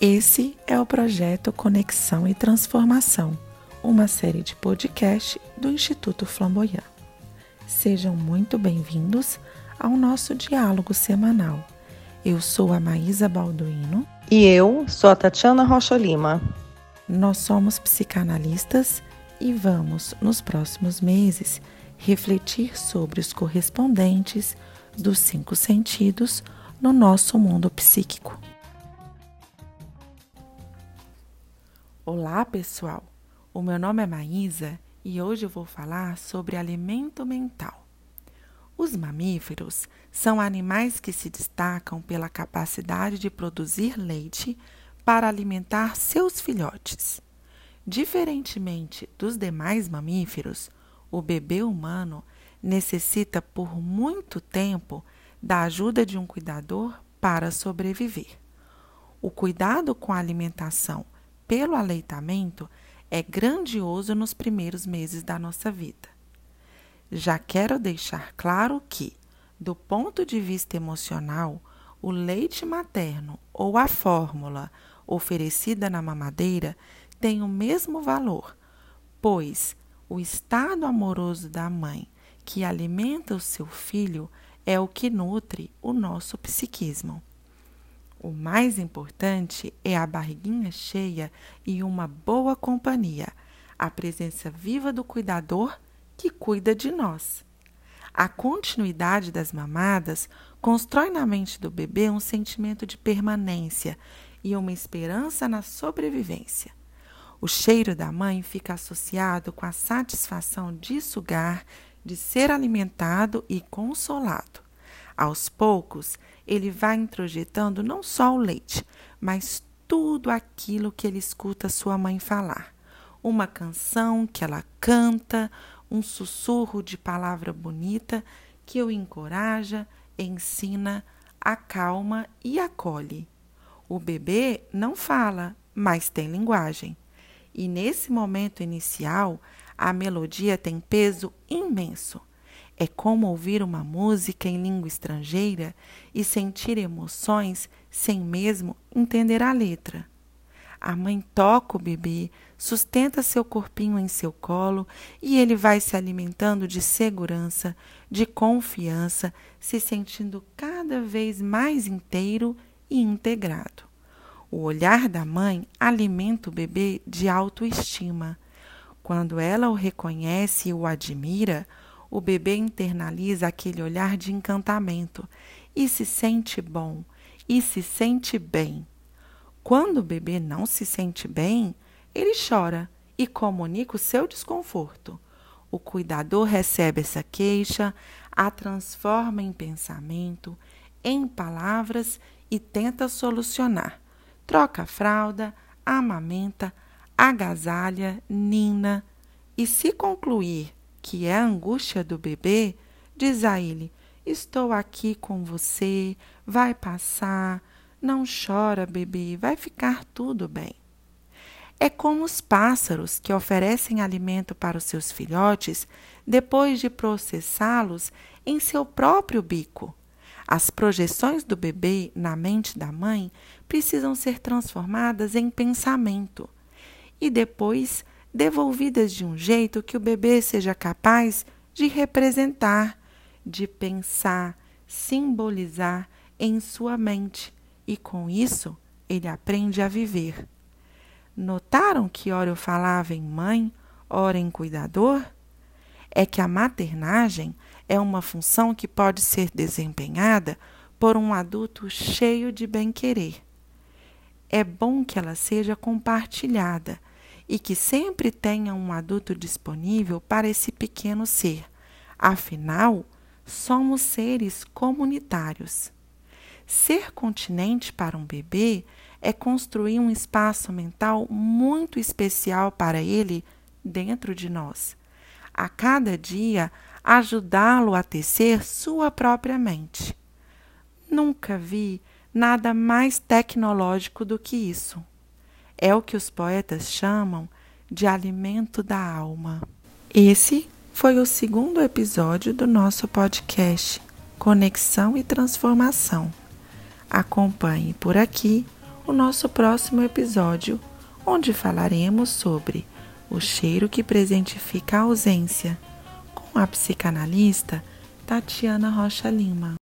Esse é o projeto Conexão e Transformação, uma série de podcast do Instituto Flamboyant. Sejam muito bem-vindos ao nosso diálogo semanal. Eu sou a Maísa Balduino. E eu sou a Tatiana Rocha Lima. Nós somos psicanalistas e vamos, nos próximos meses, refletir sobre os correspondentes dos cinco sentidos no nosso mundo psíquico. Olá, pessoal! O meu nome é Maísa e hoje eu vou falar sobre alimento mental. Os mamíferos são animais que se destacam pela capacidade de produzir leite para alimentar seus filhotes. Diferentemente dos demais mamíferos, o bebê humano necessita por muito tempo da ajuda de um cuidador para sobreviver. O cuidado com a alimentação pelo aleitamento é grandioso nos primeiros meses da nossa vida. Já quero deixar claro que, do ponto de vista emocional, o leite materno ou a fórmula oferecida na mamadeira tem o mesmo valor, pois o estado amoroso da mãe que alimenta o seu filho é o que nutre o nosso psiquismo. O mais importante é a barriguinha cheia e uma boa companhia, a presença viva do cuidador que cuida de nós. A continuidade das mamadas constrói na mente do bebê um sentimento de permanência e uma esperança na sobrevivência. O cheiro da mãe fica associado com a satisfação de sugar, de ser alimentado e consolado. Aos poucos, ele vai introjetando não só o leite, mas tudo aquilo que ele escuta sua mãe falar. Uma canção que ela canta, um sussurro de palavra bonita que o encoraja, ensina, acalma e acolhe. O bebê não fala, mas tem linguagem. E nesse momento inicial, a melodia tem peso imenso. É como ouvir uma música em língua estrangeira e sentir emoções sem mesmo entender a letra. A mãe toca o bebê, sustenta seu corpinho em seu colo e ele vai se alimentando de segurança, de confiança, se sentindo cada vez mais inteiro e integrado. O olhar da mãe alimenta o bebê de autoestima. Quando ela o reconhece e o admira, o bebê internaliza aquele olhar de encantamento e se sente bom e se sente bem. Quando o bebê não se sente bem, ele chora e comunica o seu desconforto. O cuidador recebe essa queixa, a transforma em pensamento, em palavras e tenta solucionar. Troca a fralda, amamenta, agasalha, nina e, se concluir que é a angústia do bebê, diz a ele: Estou aqui com você, vai passar, não chora, bebê, vai ficar tudo bem. É como os pássaros que oferecem alimento para os seus filhotes depois de processá-los em seu próprio bico. As projeções do bebê na mente da mãe precisam ser transformadas em pensamento e depois devolvidas de um jeito que o bebê seja capaz de representar, de pensar, simbolizar em sua mente, e com isso ele aprende a viver. Notaram que ora eu falava em mãe, ora em cuidador? É que a maternagem é uma função que pode ser desempenhada por um adulto cheio de bem-querer. É bom que ela seja compartilhada e que sempre tenha um adulto disponível para esse pequeno ser. Afinal, somos seres comunitários. Ser continente para um bebê é construir um espaço mental muito especial para ele dentro de nós. A cada dia, ajudá-lo a tecer sua própria mente. Nunca vi nada mais tecnológico do que isso. É o que os poetas chamam de alimento da alma. Esse foi o segundo episódio do nosso podcast Conexão e Transformação. Acompanhe por aqui o nosso próximo episódio, onde falaremos sobre o cheiro que presentifica a ausência, com a psicanalista Tatiana Rocha Lima.